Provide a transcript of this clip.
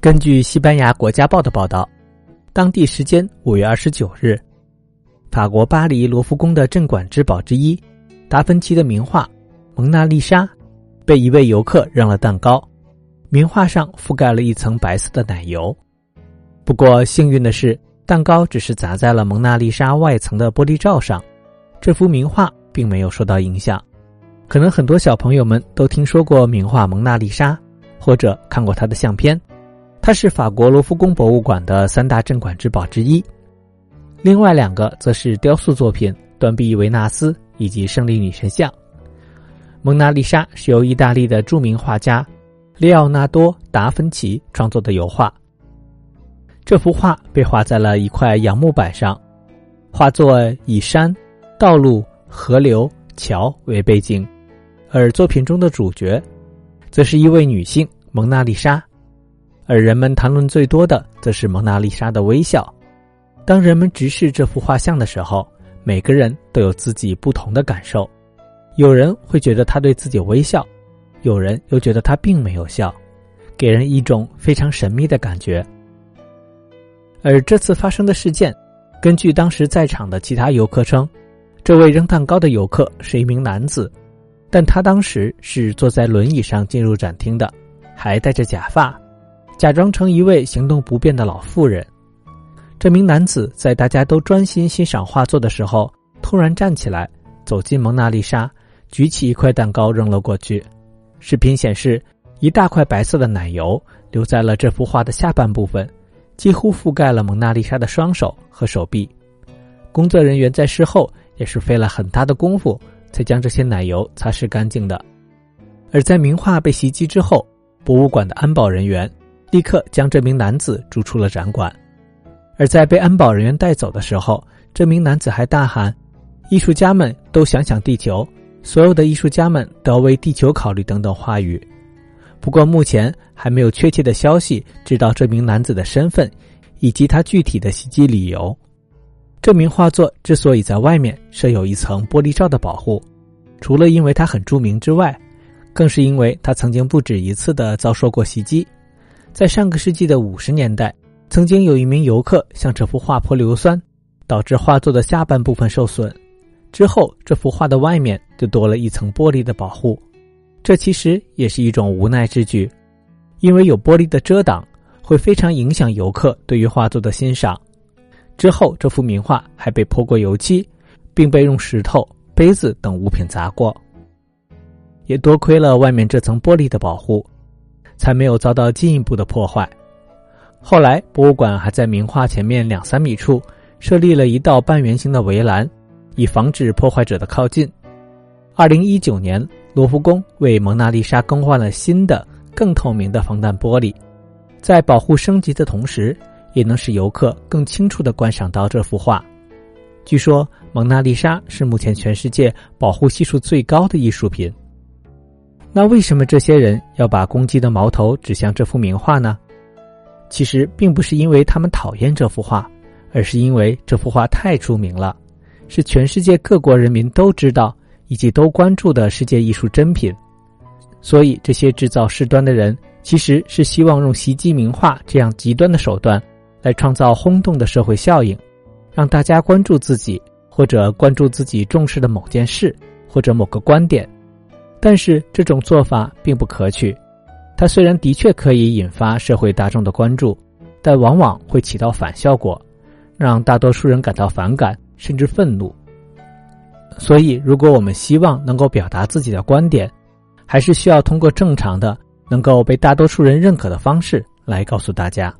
根据西班牙国家报的报道，当地时间五月二十九日，法国巴黎罗浮宫的镇馆之宝之一——达芬奇的名画《蒙娜丽莎》，被一位游客扔了蛋糕，名画上覆盖了一层白色的奶油。不过幸运的是，蛋糕只是砸在了蒙娜丽莎外层的玻璃罩上，这幅名画并没有受到影响。可能很多小朋友们都听说过名画《蒙娜丽莎》，或者看过它的相片。它是法国罗浮宫博物馆的三大镇馆之宝之一，另外两个则是雕塑作品《断臂维纳斯》以及《胜利女神像》。蒙娜丽莎是由意大利的著名画家列奥纳多·达芬奇创作的油画。这幅画被画在了一块杨木板上，画作以山、道路、河流、桥为背景，而作品中的主角，则是一位女性蒙娜丽莎。而人们谈论最多的，则是蒙娜丽莎的微笑。当人们直视这幅画像的时候，每个人都有自己不同的感受。有人会觉得他对自己微笑，有人又觉得他并没有笑，给人一种非常神秘的感觉。而这次发生的事件，根据当时在场的其他游客称，这位扔蛋糕的游客是一名男子，但他当时是坐在轮椅上进入展厅的，还戴着假发。假装成一位行动不便的老妇人，这名男子在大家都专心欣赏画作的时候，突然站起来，走进蒙娜丽莎，举起一块蛋糕扔了过去。视频显示，一大块白色的奶油留在了这幅画的下半部分，几乎覆盖了蒙娜丽莎的双手和手臂。工作人员在事后也是费了很大的功夫，才将这些奶油擦拭干净的。而在名画被袭击之后，博物馆的安保人员。立刻将这名男子逐出了展馆，而在被安保人员带走的时候，这名男子还大喊：“艺术家们都想想地球，所有的艺术家们都要为地球考虑”等等话语。不过，目前还没有确切的消息知道这名男子的身份以及他具体的袭击理由。这名画作之所以在外面设有一层玻璃罩的保护，除了因为他很著名之外，更是因为他曾经不止一次的遭受过袭击。在上个世纪的五十年代，曾经有一名游客向这幅画泼硫酸，导致画作的下半部分受损。之后，这幅画的外面就多了一层玻璃的保护。这其实也是一种无奈之举，因为有玻璃的遮挡，会非常影响游客对于画作的欣赏。之后，这幅名画还被泼过油漆，并被用石头、杯子等物品砸过。也多亏了外面这层玻璃的保护。才没有遭到进一步的破坏。后来，博物馆还在名画前面两三米处设立了一道半圆形的围栏，以防止破坏者的靠近。二零一九年，罗浮宫为蒙娜丽莎更换了新的、更透明的防弹玻璃，在保护升级的同时，也能使游客更清楚的观赏到这幅画。据说，蒙娜丽莎是目前全世界保护系数最高的艺术品。那为什么这些人要把攻击的矛头指向这幅名画呢？其实并不是因为他们讨厌这幅画，而是因为这幅画太出名了，是全世界各国人民都知道以及都关注的世界艺术珍品。所以，这些制造事端的人其实是希望用袭击名画这样极端的手段，来创造轰动的社会效应，让大家关注自己或者关注自己重视的某件事或者某个观点。但是这种做法并不可取，它虽然的确可以引发社会大众的关注，但往往会起到反效果，让大多数人感到反感甚至愤怒。所以，如果我们希望能够表达自己的观点，还是需要通过正常的、能够被大多数人认可的方式来告诉大家。